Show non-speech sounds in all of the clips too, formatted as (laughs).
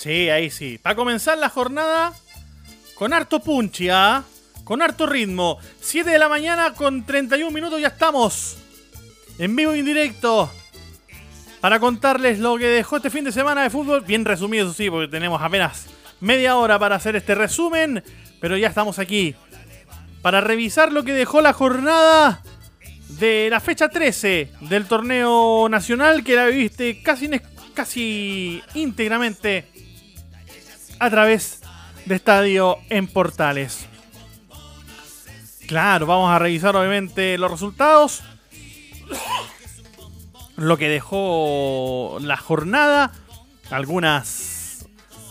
Sí, ahí sí. Para comenzar la jornada con harto punchi, ¿ah? Con harto ritmo. 7 de la mañana con 31 minutos ya estamos. En vivo y en directo. Para contarles lo que dejó este fin de semana de fútbol. Bien resumido, eso sí, porque tenemos apenas media hora para hacer este resumen. Pero ya estamos aquí. Para revisar lo que dejó la jornada de la fecha 13 del torneo nacional que la viviste casi, casi íntegramente a través de Estadio en Portales. Claro, vamos a revisar obviamente los resultados. Lo que dejó la jornada. Algunas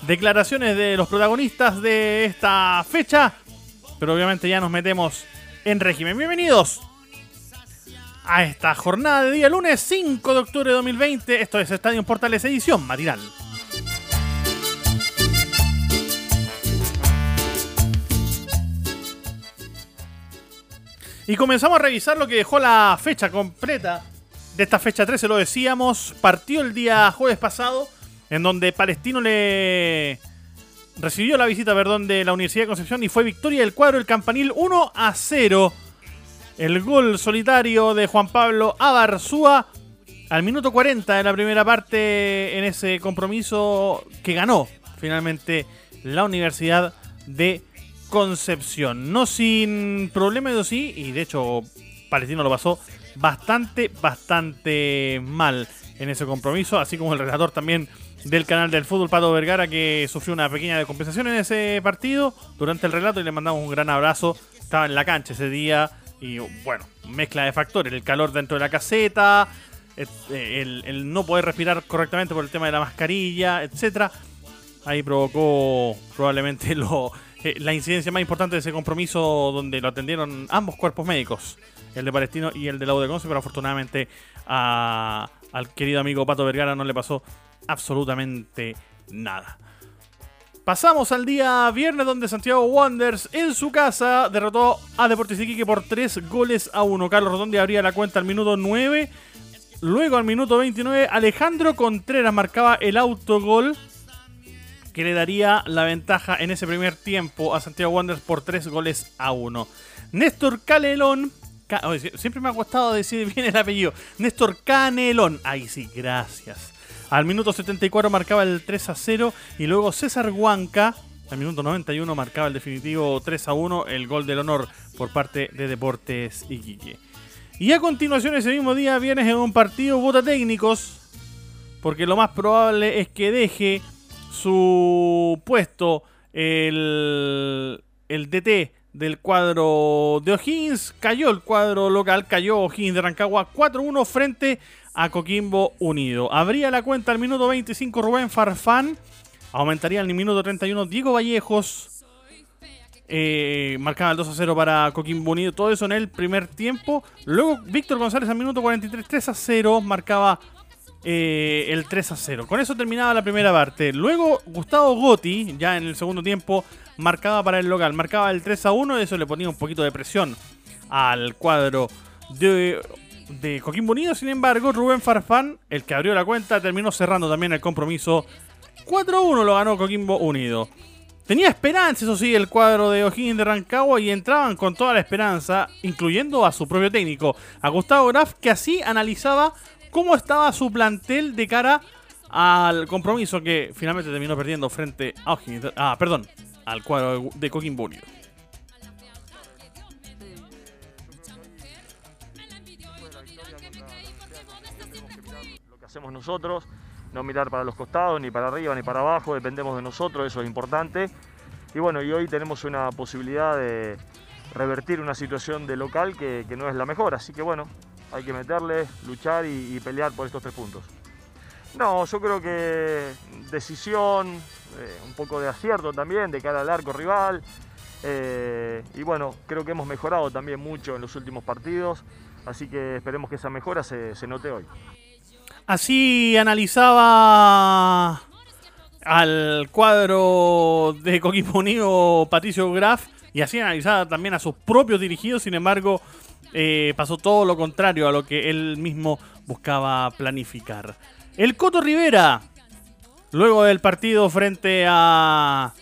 declaraciones de los protagonistas de esta fecha. Pero obviamente ya nos metemos en régimen. Bienvenidos a esta jornada de día lunes 5 de octubre de 2020. Esto es Estadio Portales edición matinal. Y comenzamos a revisar lo que dejó la fecha completa de esta fecha 13, lo decíamos, partió el día jueves pasado, en donde Palestino le recibió la visita, perdón, de la Universidad de Concepción y fue victoria del cuadro el Campanil 1 a 0 el gol solitario de Juan Pablo Abarzúa al minuto 40 de la primera parte en ese compromiso que ganó finalmente la Universidad de Concepción. No sin problemas, sí, y de hecho Palestino lo pasó bastante, bastante mal en ese compromiso, así como el relator también del canal del fútbol, Pato Vergara, que sufrió una pequeña descompensación en ese partido durante el relato y le mandamos un gran abrazo. Estaba en la cancha ese día, y bueno, mezcla de factores, el calor dentro de la caseta, eh, el, no poder respirar correctamente por el tema de la mascarilla, etcétera. Ahí provocó probablemente (laughs) lo, eh, la incidencia más importante de ese compromiso donde lo atendieron ambos cuerpos médicos, el de Palestino y el de la de Conce, pero afortunadamente al querido amigo Pato Vergara no le pasó absolutamente nada. Pasamos al día viernes donde Santiago Wanderers en su casa derrotó a Deportes Iquique por 3 goles a 1. Carlos Rotondi abría la cuenta al minuto 9. Luego al minuto 29 Alejandro Contreras marcaba el autogol que le daría la ventaja en ese primer tiempo a Santiago Wanderers por 3 goles a 1. Néstor Calelón Siempre me ha costado decir bien el apellido. Néstor Canelón. Ahí sí, gracias. Al minuto 74 marcaba el 3 a 0 y luego César Huanca al minuto 91 marcaba el definitivo 3 a 1, el gol del honor por parte de Deportes Iquique. Y a continuación ese mismo día vienes en un partido vota técnicos, porque lo más probable es que deje su puesto el, el DT del cuadro de O'Higgins. Cayó el cuadro local, cayó O'Higgins de Rancagua 4-1 frente a Coquimbo Unido. Abría la cuenta al minuto 25 Rubén Farfán. Aumentaría al minuto 31 Diego Vallejos. Eh, marcaba el 2 a 0 para Coquimbo Unido. Todo eso en el primer tiempo. Luego Víctor González al minuto 43, 3 a 0. Marcaba eh, el 3 a 0. Con eso terminaba la primera parte. Luego Gustavo Gotti, ya en el segundo tiempo, marcaba para el local. Marcaba el 3 a 1. Eso le ponía un poquito de presión al cuadro de de Coquimbo Unido. Sin embargo, Rubén Farfán, el que abrió la cuenta, terminó cerrando también el compromiso. 4-1 lo ganó Coquimbo Unido. Tenía esperanza, eso sí, el cuadro de O'Higgins de Rancagua y entraban con toda la esperanza, incluyendo a su propio técnico, a Gustavo Graf, que así analizaba cómo estaba su plantel de cara al compromiso que finalmente terminó perdiendo frente a. Ah, perdón, al cuadro de Coquimbo Unido. hacemos nosotros, no mirar para los costados, ni para arriba, ni para abajo, dependemos de nosotros, eso es importante. Y bueno, y hoy tenemos una posibilidad de revertir una situación de local que, no es la mejor, así que bueno, hay que meterle, luchar y, pelear por estos tres puntos. No, yo creo que decisión, eh, un poco de acierto también de cara al arco rival. Eh, y bueno, creo que hemos mejorado también mucho en los últimos partidos, así que esperemos que esa mejora se, se note hoy. Así analizaba al cuadro de Coquimbo Unido Patricio Graf y así analizaba también a sus propios dirigidos, sin embargo eh, pasó todo lo contrario a lo que él mismo buscaba planificar. El Coto Rivera, luego del partido frente a,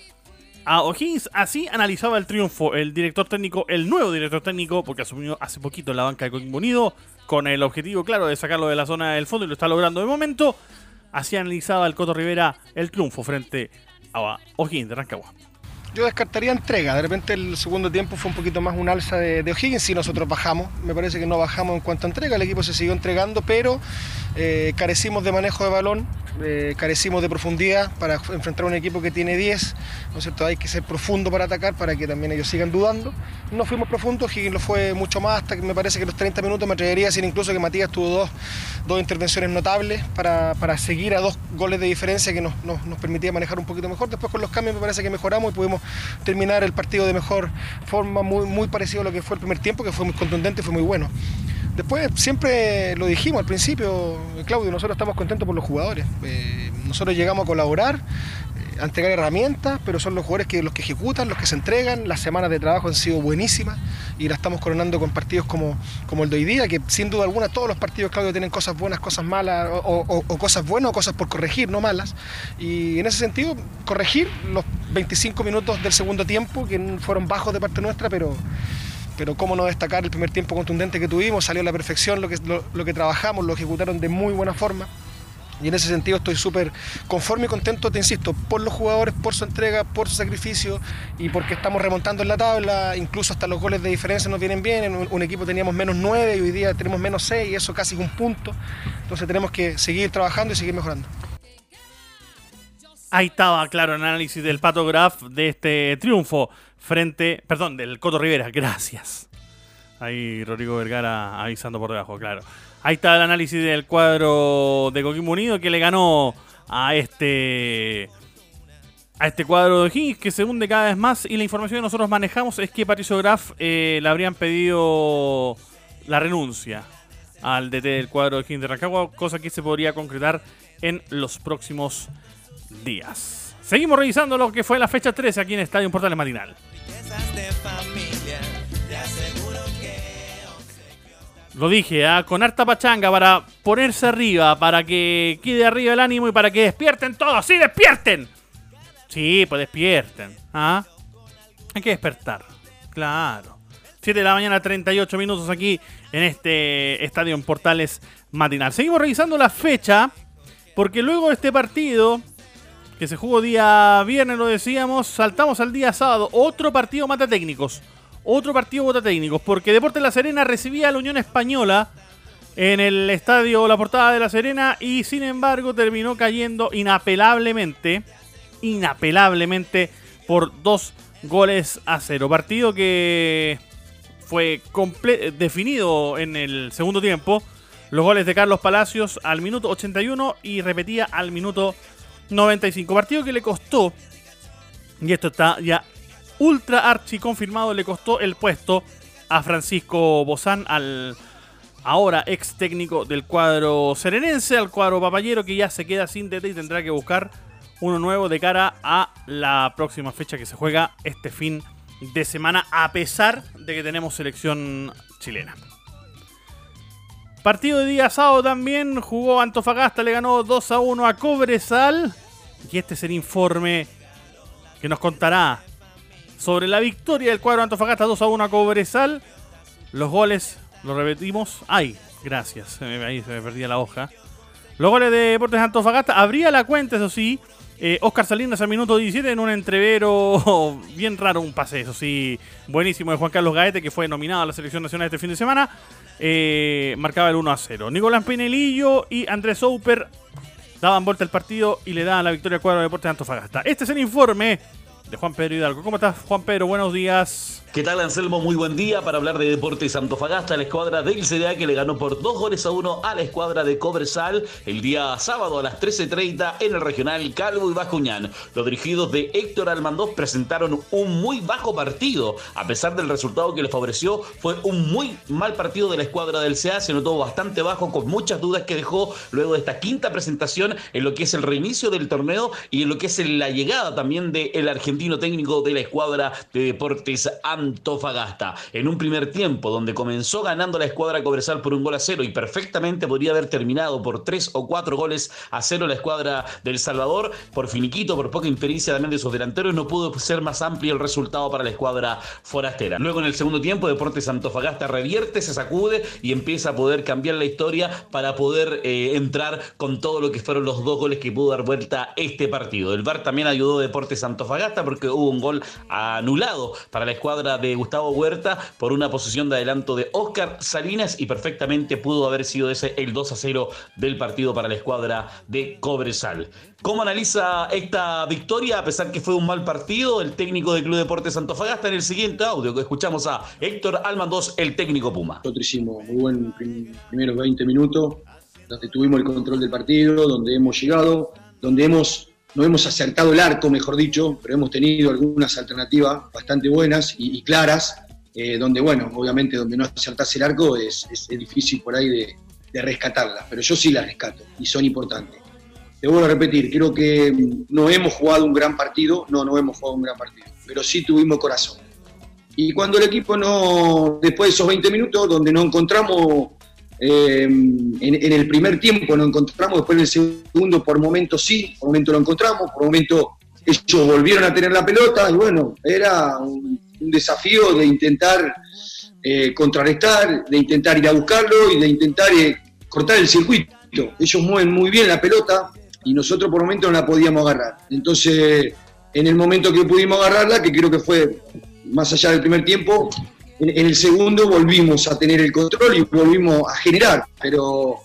a O'Higgins, así analizaba el triunfo el director técnico, el nuevo director técnico, porque asumió hace poquito la banca de Coquimbo Unido, con el objetivo claro de sacarlo de la zona del fondo y lo está logrando de momento. Así analizaba el Coto Rivera el triunfo frente a O'Higgins de Rancagua yo descartaría entrega. De repente el segundo tiempo fue un poquito más un alza de, de O'Higgins y nosotros bajamos. Me parece que no bajamos en cuanto a entrega, el equipo se siguió entregando, pero eh, carecimos de manejo de balón, eh, carecimos de profundidad para enfrentar a un equipo que tiene 10, ¿no es cierto? Hay que ser profundo para atacar para que también ellos sigan dudando. No fuimos profundos, Higgins lo fue mucho más, hasta que me parece que los 30 minutos me atrevería a decir incluso que Matías tuvo dos, dos intervenciones notables para, para, seguir a dos goles de diferencia que nos, nos, nos, permitía manejar un poquito mejor. Después con los cambios me parece que mejoramos y pudimos terminar el partido de mejor forma, muy, muy parecido a lo que fue el primer tiempo, que fue muy contundente fue muy bueno. Después siempre lo dijimos al principio, Claudio, nosotros estamos contentos por los jugadores. Eh, nosotros llegamos a colaborar, a entregar herramientas, pero son los jugadores que los que ejecutan, los que se entregan. Las semanas de trabajo han sido buenísimas y la estamos coronando con partidos como, como el de hoy día, que sin duda alguna todos los partidos, Claudio, tienen cosas buenas, cosas malas, o, o cosas buenas o cosas por corregir, no malas. Y en ese sentido, corregir los 25 minutos del segundo tiempo, que fueron bajos de parte nuestra, pero pero cómo no destacar el primer tiempo contundente que tuvimos, salió a la perfección lo que, lo, que trabajamos, lo ejecutaron de muy buena forma. Y en ese sentido estoy súper conforme y contento, te insisto, por los jugadores, por su entrega, por su sacrificio y porque estamos remontando en la tabla, incluso hasta los goles de diferencia nos vienen bien, en un, equipo teníamos menos 9 y hoy día tenemos menos 6 y eso casi un punto. Entonces tenemos que seguir trabajando y seguir mejorando. Ahí estaba, claro, el análisis del Pato Graf de este triunfo frente, perdón, del Coto Rivera, gracias. Ahí Rodrigo Vergara avisando por debajo, claro. Ahí está el análisis del cuadro de Coquimbo Unido que le ganó a este a este cuadro de Higgins que se hunde cada vez más y la información que nosotros manejamos es que Patricio Graf eh, le habrían pedido la renuncia al DT del cuadro de Higgins de Rancagua, cosa que se podría concretar en los próximos días. Seguimos revisando lo que fue la fecha 13 aquí en Estadio Portales Matinal. Lo dije, ¿ah? con harta pachanga para ponerse arriba, para que quede arriba el ánimo y para que despierten todos. ¡Sí, despierten! Sí, pues despierten. ¿ah? Hay que despertar. Claro. 7 de la mañana, 38 minutos aquí en este estadio en Portales Matinal. Seguimos revisando la fecha, porque luego de este partido, que se jugó día viernes, lo decíamos, saltamos al día sábado. Otro partido mata técnicos otro partido vota técnicos, porque Deportes La Serena recibía a la Unión Española en el estadio La Portada de La Serena y sin embargo terminó cayendo inapelablemente, inapelablemente por dos goles a cero. Partido que fue definido en el segundo tiempo. Los goles de Carlos Palacios al minuto 81 y repetía al minuto 95. Partido que le costó, y esto está ya ultra archi confirmado le costó el puesto a Francisco Bozán, al ahora ex técnico del cuadro serenense, al cuadro papayero que ya se queda sin DT y tendrá que buscar uno nuevo de cara a la próxima fecha que se juega este fin de semana, a pesar de que tenemos selección chilena. Partido de día sábado también jugó Antofagasta, le ganó 2 a 1 a Cobresal. Y este es el informe que nos contará sobre la victoria del cuadro Antofagasta 2 a 1 a Cobresal. Los goles, lo repetimos. ¡Ay! Gracias. Ahí se me perdía la hoja. Los goles de Deportes Antofagasta. Abría la cuenta, eso sí. Eh, Oscar Salinas al minuto 17 en un entrevero (laughs) bien raro, un pase, eso sí, buenísimo de Juan Carlos Gaete, que fue nominado a la selección nacional este fin de semana. Eh, marcaba el 1 a 0. Nicolás Pinelillo y Andrés Souper daban vuelta el partido y le daban la victoria al cuadro de Deportes Antofagasta. Este es el informe de Juan Pedro Hidalgo. ¿Cómo estás, Juan Pedro? Buenos días. ¿Qué tal, Anselmo? Muy buen día para hablar de Deportes Antofagasta, la escuadra del CDA que le ganó por dos goles a uno a la escuadra de Cobresal el día sábado a las 13.30 en el regional Calvo y Bascuñán. Los dirigidos de Héctor Almandós presentaron un muy bajo partido. A pesar del resultado que les favoreció, fue un muy mal partido de la escuadra del CA. Se notó bastante bajo, con muchas dudas que dejó luego de esta quinta presentación en lo que es el reinicio del torneo y en lo que es la llegada también del argentino técnico de la escuadra de Deportes Antofagasta. Antofagasta. En un primer tiempo donde comenzó ganando la escuadra Cobresal por un gol a cero y perfectamente podría haber terminado por tres o cuatro goles a cero la escuadra del Salvador, por finiquito, por poca impericia también de sus delanteros, no pudo ser más amplio el resultado para la escuadra forastera. Luego en el segundo tiempo Deportes Antofagasta revierte, se sacude y empieza a poder cambiar la historia para poder eh, entrar con todo lo que fueron los dos goles que pudo dar vuelta este partido. El VAR también ayudó a Deportes Antofagasta porque hubo un gol anulado para la escuadra de Gustavo Huerta por una posición de adelanto de Oscar Salinas y perfectamente pudo haber sido ese el 2 a 0 del partido para la escuadra de Cobresal. ¿Cómo analiza esta victoria a pesar que fue un mal partido el técnico del Club Deportes Antofagasta en el siguiente audio que escuchamos a Héctor Almandos, el técnico Puma? Nosotros hicimos muy buen primeros 20 minutos donde tuvimos el control del partido, donde hemos llegado, donde hemos no hemos acertado el arco, mejor dicho, pero hemos tenido algunas alternativas bastante buenas y, claras, eh, donde, bueno, obviamente donde no acertase el arco es, difícil por ahí de, rescatarlas, pero yo sí las rescato y son importantes. Te vuelvo a repetir, creo que no hemos jugado un gran partido, no, no hemos jugado un gran partido, pero sí tuvimos corazón. Y cuando el equipo no, después de esos 20 minutos, donde no encontramos eh, en, el primer tiempo lo encontramos, después en el segundo por momentos sí, por momento lo encontramos, por momento ellos volvieron a tener la pelota y bueno, era un, desafío de intentar eh, contrarrestar, de intentar ir a buscarlo y de intentar eh, cortar el circuito. Ellos mueven muy bien la pelota y nosotros por momento no la podíamos agarrar. Entonces, en el momento que pudimos agarrarla, que creo que fue más allá del primer tiempo, en, el segundo volvimos a tener el control y volvimos a generar, pero,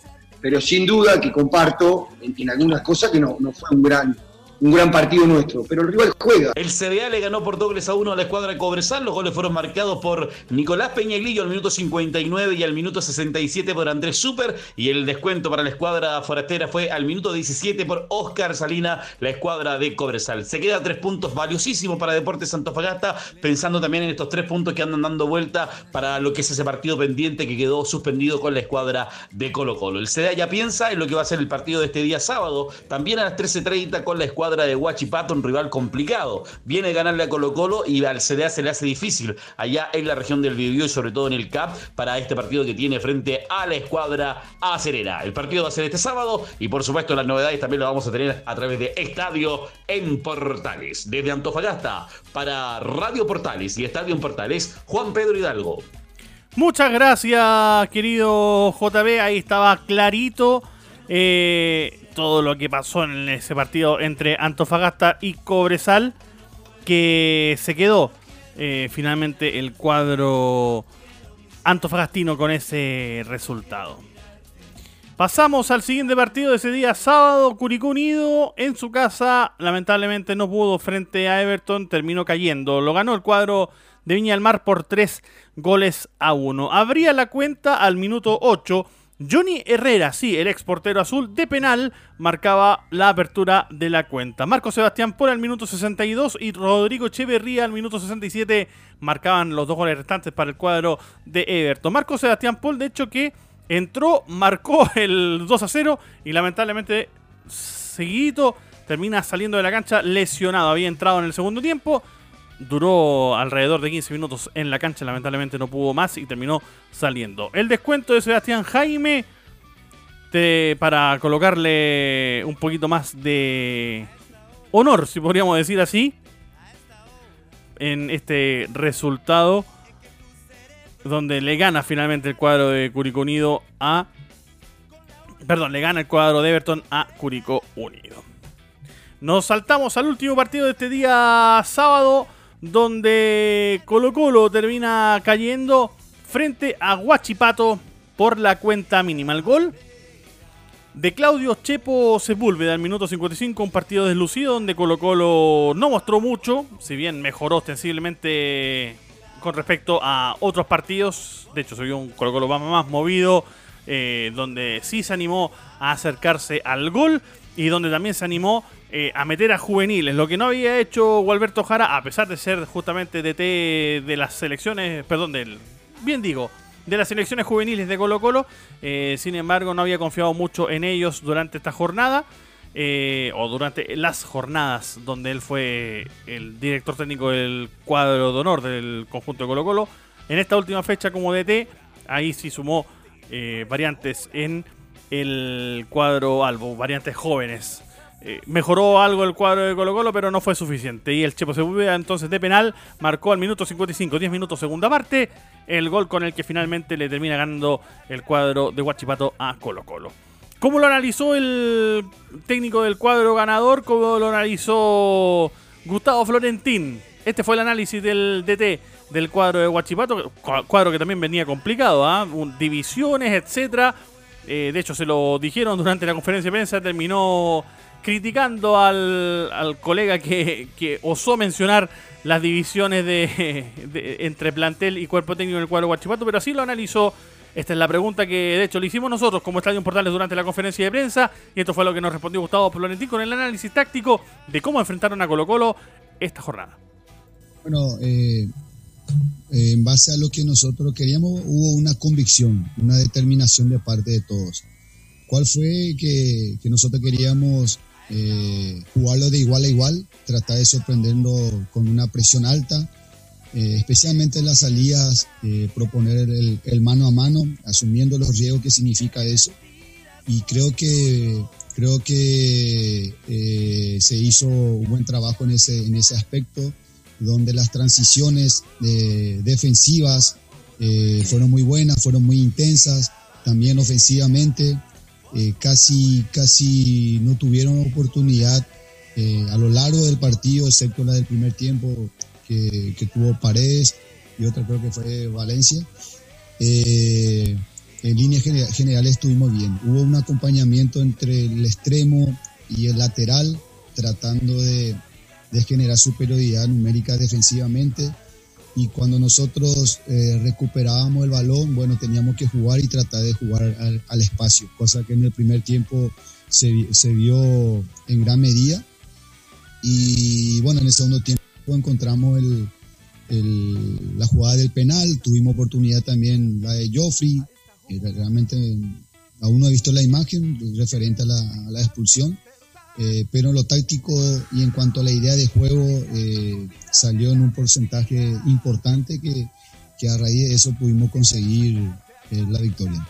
pero sin duda que comparto en, algunas cosas que no, no fue un gran, un gran partido nuestro, pero el rival juega. El CDA le ganó por dobles a uno a la escuadra de Cobresal. Los goles fueron marcados por Nicolás Peñaglillo al minuto 59 y al minuto 67 por Andrés Super. Y el descuento para la escuadra forastera fue al minuto 17 por Oscar Salina, la escuadra de Cobresal. Se queda tres puntos valiosísimos para Deportes Santofagasta, pensando también en estos tres puntos que andan dando vuelta para lo que es ese partido pendiente que quedó suspendido con la escuadra de Colo Colo. El CDA ya piensa en lo que va a ser el partido de este día sábado, también a las 13.30 con la escuadra de Huachipato, un rival complicado. Viene a ganarle a Colo Colo y al CDA se le hace difícil allá en la región del Biobío y sobre todo en el CAP para este partido que tiene frente a la escuadra acerera. El partido va a ser este sábado y por supuesto las novedades también las vamos a tener a través de Estadio en Portales. Desde Antofagasta para Radio Portales y Estadio en Portales, Juan Pedro Hidalgo. Muchas gracias, querido JB. Ahí estaba clarito. Eh, todo lo que pasó en ese partido entre Antofagasta y Cobresal, que se quedó eh, finalmente el cuadro antofagastino con ese resultado. Pasamos al siguiente partido de ese día sábado. Curicó Unido en su casa. Lamentablemente no pudo frente a Everton. Terminó cayendo. Lo ganó el cuadro de Viña del Mar por 3 goles a 1. Abría la cuenta al minuto 8 Johnny Herrera, sí, el ex portero azul de penal, marcaba la apertura de la cuenta. Marco Sebastián por el minuto 62 y Rodrigo Echeverría al minuto 67 marcaban los dos goles restantes para el cuadro de Everton. Marco Sebastián Paul, de hecho, que entró, marcó el 2 a 0 y lamentablemente seguidito termina saliendo de la cancha lesionado. Había entrado en el segundo tiempo duró alrededor de 15 minutos en la cancha, lamentablemente no pudo más y terminó saliendo. El descuento de Sebastián Jaime para colocarle un poquito más de honor, si podríamos decir así, en este resultado donde le gana finalmente el cuadro de Curicó Unido a... Perdón, le gana el cuadro de Everton a Curicó Unido. Nos saltamos al último partido de este día sábado donde Colo Colo termina cayendo frente a Huachipato por la cuenta mínima. El gol de Claudio Chepo Sepúlveda al minuto 55, un partido deslucido donde Colo Colo no mostró mucho, si bien mejoró ostensiblemente con respecto a otros partidos. De hecho, se vio un Colo Colo más movido, eh, donde sí se animó a acercarse al gol y donde también se animó eh, a meter a juveniles, lo que no había hecho Gualberto Jara, a pesar de ser justamente DT de las selecciones, perdón, del, bien digo, de las selecciones juveniles de Colo Colo, eh, sin embargo no había confiado mucho en ellos durante esta jornada. o durante las jornadas donde él fue el director técnico del cuadro de honor del conjunto de Colo Colo. En esta última fecha como DT, ahí sí sumó eh, variantes en el cuadro Albo, variantes jóvenes. Eh, mejoró algo el cuadro de Colo Colo, pero no fue suficiente. Y el Chepo Sepúlveda entonces de penal marcó al minuto 55, 10 minutos segunda parte, el gol con el que finalmente le termina ganando el cuadro de Huachipato a Colo Colo. ¿Cómo lo analizó el técnico del cuadro ganador? ¿Cómo lo analizó Gustavo Florentín? Este fue el análisis del DT del cuadro de Huachipato, cuadro que también venía complicado, ¿ah? divisiones, etcétera. Eh, de hecho, se lo dijeron durante la conferencia de prensa, terminó criticando al, colega que, osó mencionar las divisiones de, entre plantel y cuerpo técnico en el cuadro de Huachipato, pero así lo analizó. Esta es la pregunta que de hecho le hicimos nosotros como Estadio Portales durante la conferencia de prensa y esto fue lo que nos respondió Gustavo Florentín con el análisis táctico de cómo enfrentaron a Colo Colo esta jornada. Bueno, eh, eh, en base a lo que nosotros queríamos, hubo una convicción, una determinación de parte de todos. ¿Cuál fue que, nosotros queríamos eh, jugarlo de igual a igual, tratar de sorprenderlo con una presión alta, especialmente en las salidas, proponer el, mano a mano, asumiendo los riesgos que significa eso. Y creo que creo que se hizo un buen trabajo en ese, en ese aspecto donde las transiciones eh, defensivas eh, fueron muy buenas, fueron muy intensas, también ofensivamente, eh, casi, casi no tuvieron oportunidad a lo largo del partido, excepto la del primer tiempo que, tuvo Paredes y otra creo que fue Valencia. en líneas generales estuvimos bien. Hubo un acompañamiento entre el extremo y el lateral, tratando de, de generar superioridad numérica defensivamente. Y cuando nosotros eh, recuperábamos el balón, bueno, teníamos que jugar y tratar de jugar al, espacio, cosa que en el primer tiempo se, se, vio en gran medida. Y bueno, en el segundo tiempo encontramos el, el, la jugada del penal, tuvimos oportunidad también la de Joffrey, realmente aún no he visto la imagen referente a la, a la expulsión eh, pero lo táctico y en cuanto a la idea de juego eh, salió en un porcentaje importante que, que, a raíz de eso pudimos conseguir eh, la victoria.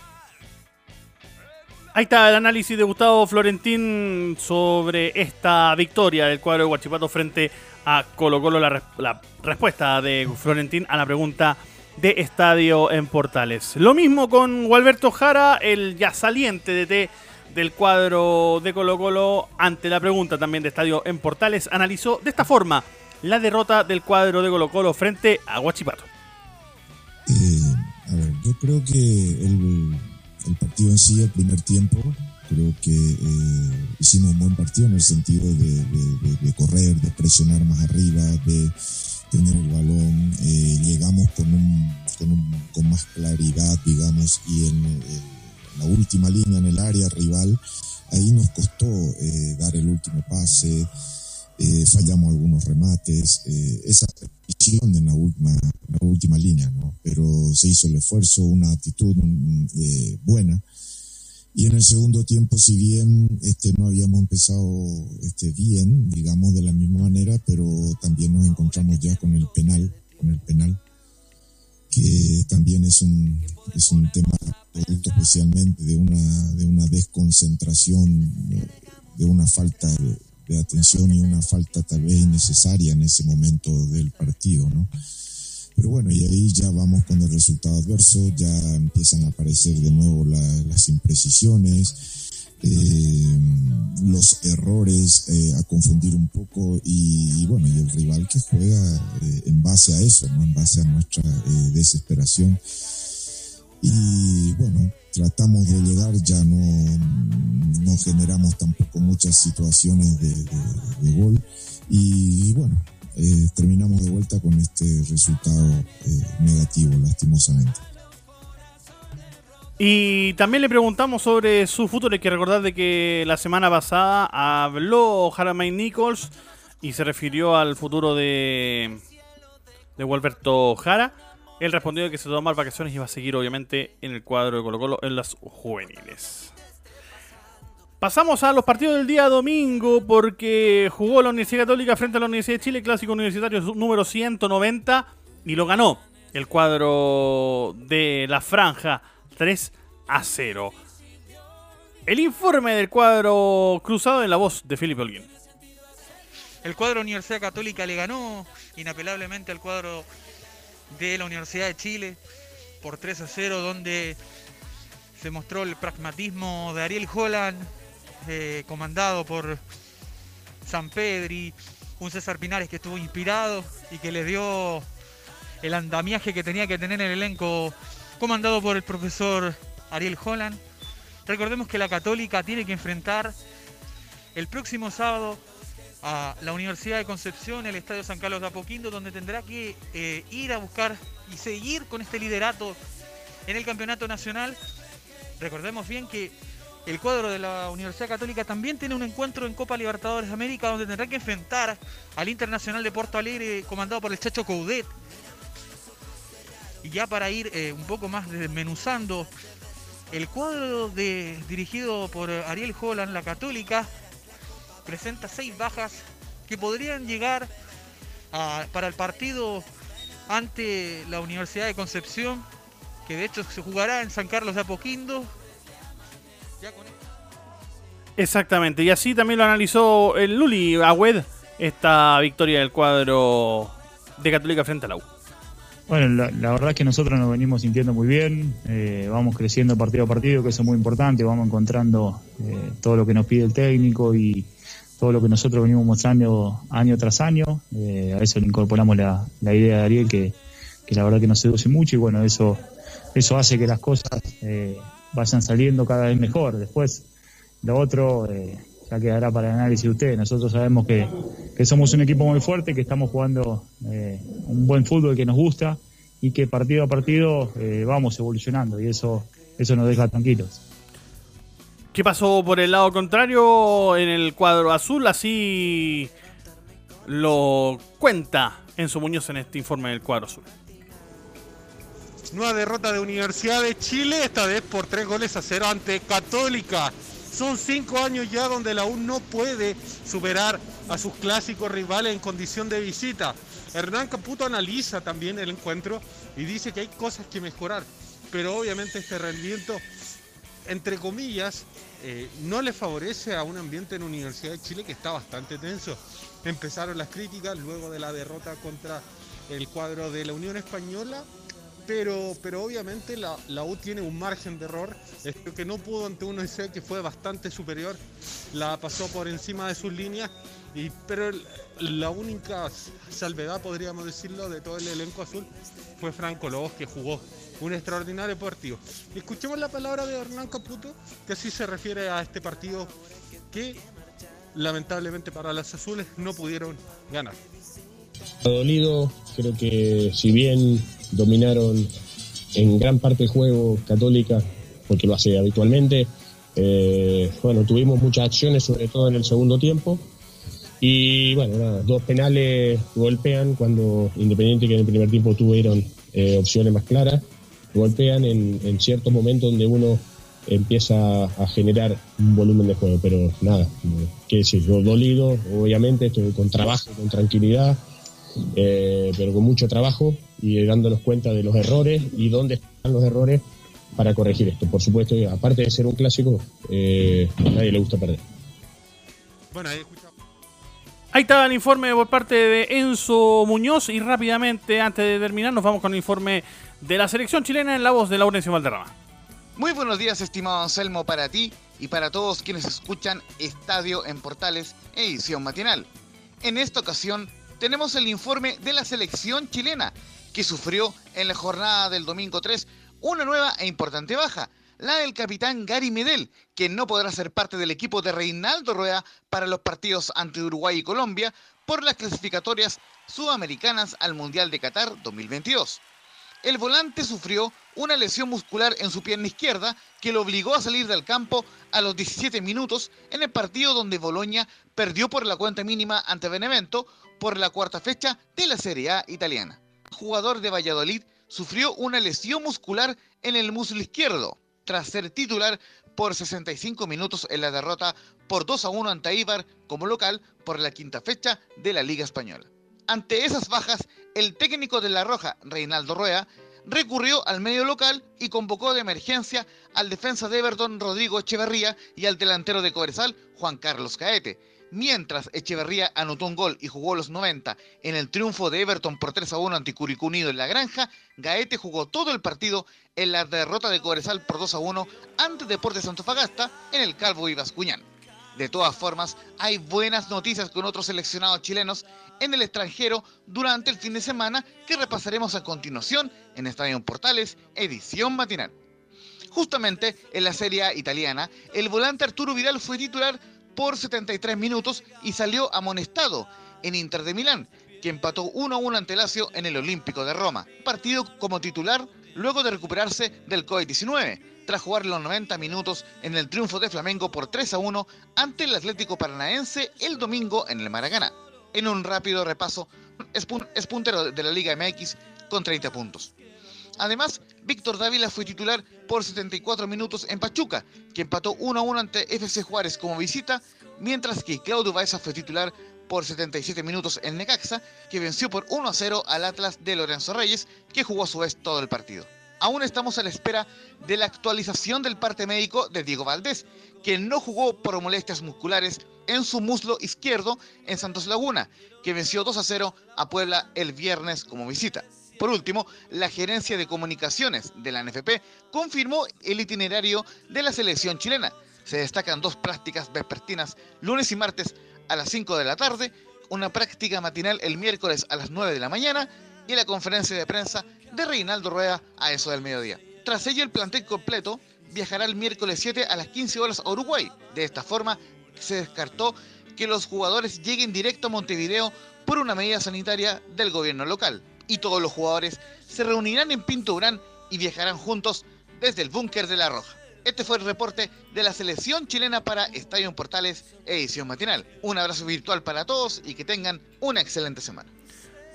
Ahí está el análisis de Gustavo Florentín sobre esta victoria del cuadro de Huachipato frente a Colo Colo. La, la respuesta de Florentín a la pregunta de Estadio en Portales. Lo mismo con Gualberto Jara, el ya saliente de T del cuadro de Colo Colo ante la pregunta también de Estadio en Portales analizó de esta forma la derrota del cuadro de Colo Colo frente a Huachipato. Eh, a ver, yo creo que el, partido en sí, el primer tiempo, creo que eh, hicimos un buen partido en el sentido de, correr, de presionar más arriba, de tener el balón, eh, llegamos con, un, con, más claridad, digamos, y en el la última línea en el área rival, ahí nos costó eh, dar el último pase, eh, fallamos algunos remates, eh, esa presión en la última, la última línea, ¿no? Pero se hizo el esfuerzo, una actitud buena. Y en el segundo tiempo, si bien este, no habíamos empezado este, bien, digamos de la misma manera, pero también nos encontramos ya con el penal, con el penal que también es un, es un tema producto especialmente de una, de una desconcentración, de una falta de, atención y una falta tal vez innecesaria en ese momento del partido, ¿no? Pero bueno, y ahí ya vamos con el resultado adverso, ya empiezan a aparecer de nuevo las imprecisiones, eh, los errores eh, a confundir un poco y, bueno, y el rival que juega eh, en base a eso, ¿no? en base a nuestra desesperación. Y bueno, tratamos de llegar, ya no, no generamos tampoco muchas situaciones de, gol y, bueno, eh, terminamos de vuelta con este resultado eh, negativo, lastimosamente. Y también le preguntamos sobre su futuro. Hay que recordar de que la semana pasada habló Jaramay Nichols y se refirió al futuro de, de Walberto Jara. Él respondió que se tomó vacaciones y va a seguir obviamente en el cuadro de Colo Colo en las juveniles. Pasamos a los partidos del día domingo porque jugó la Universidad Católica frente a la Universidad de Chile, clásico universitario número 190 y lo ganó el cuadro de la franja 3 a 0. El informe del cuadro cruzado en la voz de Felipe Holguín. El cuadro Universidad Católica le ganó inapelablemente al cuadro de la Universidad de Chile por 3 a 0, donde se mostró el pragmatismo de Ariel Holland, eh, comandado por San Pedri, un César Pinares que estuvo inspirado y que le dio el andamiaje que tenía que tener el elenco comandado por el profesor Ariel Holland. Recordemos que la Católica tiene que enfrentar el próximo sábado a la Universidad de Concepción, el Estadio San Carlos de Apoquindo, donde tendrá que eh, ir a buscar y seguir con este liderato en el campeonato nacional. Recordemos bien que el cuadro de la Universidad Católica también tiene un encuentro en Copa Libertadores de América donde tendrá que enfrentar al Internacional de Porto Alegre comandado por el Chacho Coudet ya para ir eh, un poco más desmenuzando, el cuadro dirigido por Ariel Holland, la Católica, presenta seis bajas que podrían llegar para el partido ante la Universidad de Concepción, que de hecho se jugará en San Carlos de Apoquindo. Exactamente, y así también lo analizó el Luli Agüed, esta victoria del cuadro de Católica frente a la U. Bueno, la, verdad es que nosotros nos venimos sintiendo muy bien, eh, vamos creciendo partido a partido, que eso es muy importante, vamos encontrando eh, todo lo que nos pide el técnico y todo lo que nosotros venimos mostrando año tras año. Eh, a eso le incorporamos la, idea de Ariel, que, la verdad que nos seduce mucho y bueno, eso, eso hace que las cosas vayan saliendo cada vez mejor. Después, lo otro ya quedará para el análisis de ustedes. Nosotros sabemos que, somos un equipo muy fuerte, que estamos jugando eh, un buen fútbol que nos gusta y que partido a partido eh, vamos evolucionando y eso, eso nos deja tranquilos. ¿Qué pasó por el lado contrario en el cuadro azul? Así lo cuenta Enzo Muñoz en este informe del cuadro azul. Nueva derrota de Universidad de Chile, esta vez por tres goles a cero ante Católica. Son cinco años ya donde la U no puede superar a sus clásicos rivales en condición de visita. Hernán Caputo analiza también el encuentro y dice que hay cosas que mejorar, pero obviamente este rendimiento, entre comillas, eh, no le favorece a un ambiente en Universidad de Chile que está bastante tenso. Empezaron las críticas luego de la derrota contra el cuadro de la Unión Española pero, pero obviamente la, la, U tiene un margen de error. Esto que no pudo ante uno ese que fue bastante superior, la pasó por encima de sus líneas. Y, pero la única salvedad, podríamos decirlo, de todo el elenco azul fue Franco Lobos, que jugó un extraordinario partido. Escuchemos la palabra de Hernán Caputo, que así se refiere a este partido que lamentablemente para las azules no pudieron ganar. Dolido, creo que si bien dominaron en gran parte el juego Católica, porque lo hace habitualmente. Eh, bueno, tuvimos muchas acciones, sobre todo en el segundo tiempo. Y bueno, dos penales golpean cuando Independiente, que en el primer tiempo tuvieron eh, opciones más claras, golpean en, en ciertos momentos donde uno empieza a generar un volumen de juego. Pero nada, qué decir, dolido, obviamente, estoy con trabajo, con tranquilidad, eh, pero con mucho trabajo y dándonos cuenta de los errores y dónde están los errores para corregir esto. Por supuesto, aparte de ser un clásico, eh, a nadie le gusta perder. Bueno, ahí Ahí está el informe por parte de Enzo Muñoz y rápidamente, antes de terminar, nos vamos con el informe de la selección chilena en la voz de Laurencio Valderrama. Muy buenos días, estimado Anselmo, para ti y para todos quienes escuchan Estadio en Portales, edición matinal. En esta ocasión tenemos el informe de la selección chilena, que sufrió en la jornada del domingo 3 una nueva e importante baja, la del capitán Gary Medel, quien no podrá ser parte del equipo de Reinaldo Rueda para los partidos ante Uruguay y Colombia por las clasificatorias sudamericanas al Mundial de Qatar 2022. El volante sufrió una lesión muscular en su pierna izquierda que lo obligó a salir del campo a los 17 minutos en el partido donde Boloña perdió por la cuenta mínima ante Benevento por la cuarta fecha de la Serie A italiana. El jugador de Valladolid sufrió una lesión muscular en el muslo izquierdo tras ser titular por 65 minutos en la derrota por 2 a 1 ante Ibar como local por la quinta fecha de la Liga Española. Ante esas bajas, el técnico de La Roja, Reinaldo Rueda, recurrió al medio local y convocó de emergencia al defensa de Everton, Rodrigo Echeverría, y al delantero de Cobresal, Juan Carlos Caete. Mientras Echeverría anotó un gol y jugó los 90 en el triunfo de Everton por 3 a 1 ante Curicú Unido en la Granja, Gaete jugó todo el partido en la derrota de Cobresal por 2 a 1 ante Deportes Antofagasta en el Calvo y Bascuñán. De todas formas, hay buenas noticias con otros seleccionados chilenos en el extranjero durante el fin de semana que repasaremos a continuación en Estadio Portales, edición matinal. Justamente en la Serie italiana, el volante Arturo Vidal fue titular por 73 minutos y salió amonestado en Inter de Milán, que empató 1 a 1 ante Lazio en el Olímpico de Roma. Partido como titular luego de recuperarse del COVID-19 tras jugar los 90 minutos en el triunfo de Flamengo por 3 a 1 ante el Atlético Paranaense el domingo en el Maracaná. En un rápido repaso, es, puntero de la Liga MX con 30 puntos. Además, Víctor Dávila fue titular por 74 minutos en Pachuca, que empató 1 a 1 ante FC Juárez como visita, mientras que Claudio Baeza fue titular por 77 minutos en Necaxa, que venció por 1 a 0 al Atlas de Lorenzo Reyes, que jugó a su vez todo el partido aún estamos a la espera de la actualización del parte médico de Diego Valdés, que no jugó por molestias musculares en su muslo izquierdo en Santos Laguna, que venció 2 a 0 a Puebla el viernes como visita. Por último, la gerencia de comunicaciones de la NFP confirmó el itinerario de la selección chilena. Se destacan dos prácticas vespertinas lunes y martes a las 5 de la tarde, una práctica matinal el miércoles a las 9 de la mañana y la conferencia de prensa de Reinaldo Rueda a eso del mediodía. Tras ello, el plantel completo viajará el miércoles 7 a las 15 horas a Uruguay. De esta forma, se descartó que los jugadores lleguen directo a Montevideo por una medida sanitaria del gobierno local. Y todos los jugadores se reunirán en Pinto y viajarán juntos desde el búnker de La Roja. Este fue el reporte de la selección chilena para Estadio Portales, edición matinal. Un abrazo virtual para todos y que tengan una excelente semana.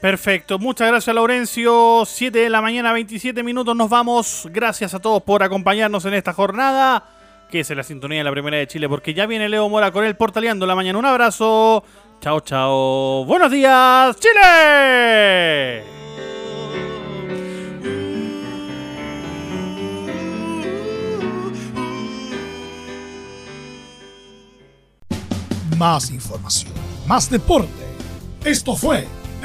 Perfecto, muchas gracias Laurencio. 7 de la mañana, 27 minutos, nos vamos. Gracias a todos por acompañarnos en esta jornada, que es la sintonía de la Primera de Chile, porque ya viene Leo Mora con el Portaleando la mañana. Un abrazo. Chao, chao. Buenos días, Chile. Más información, más deporte. Esto fue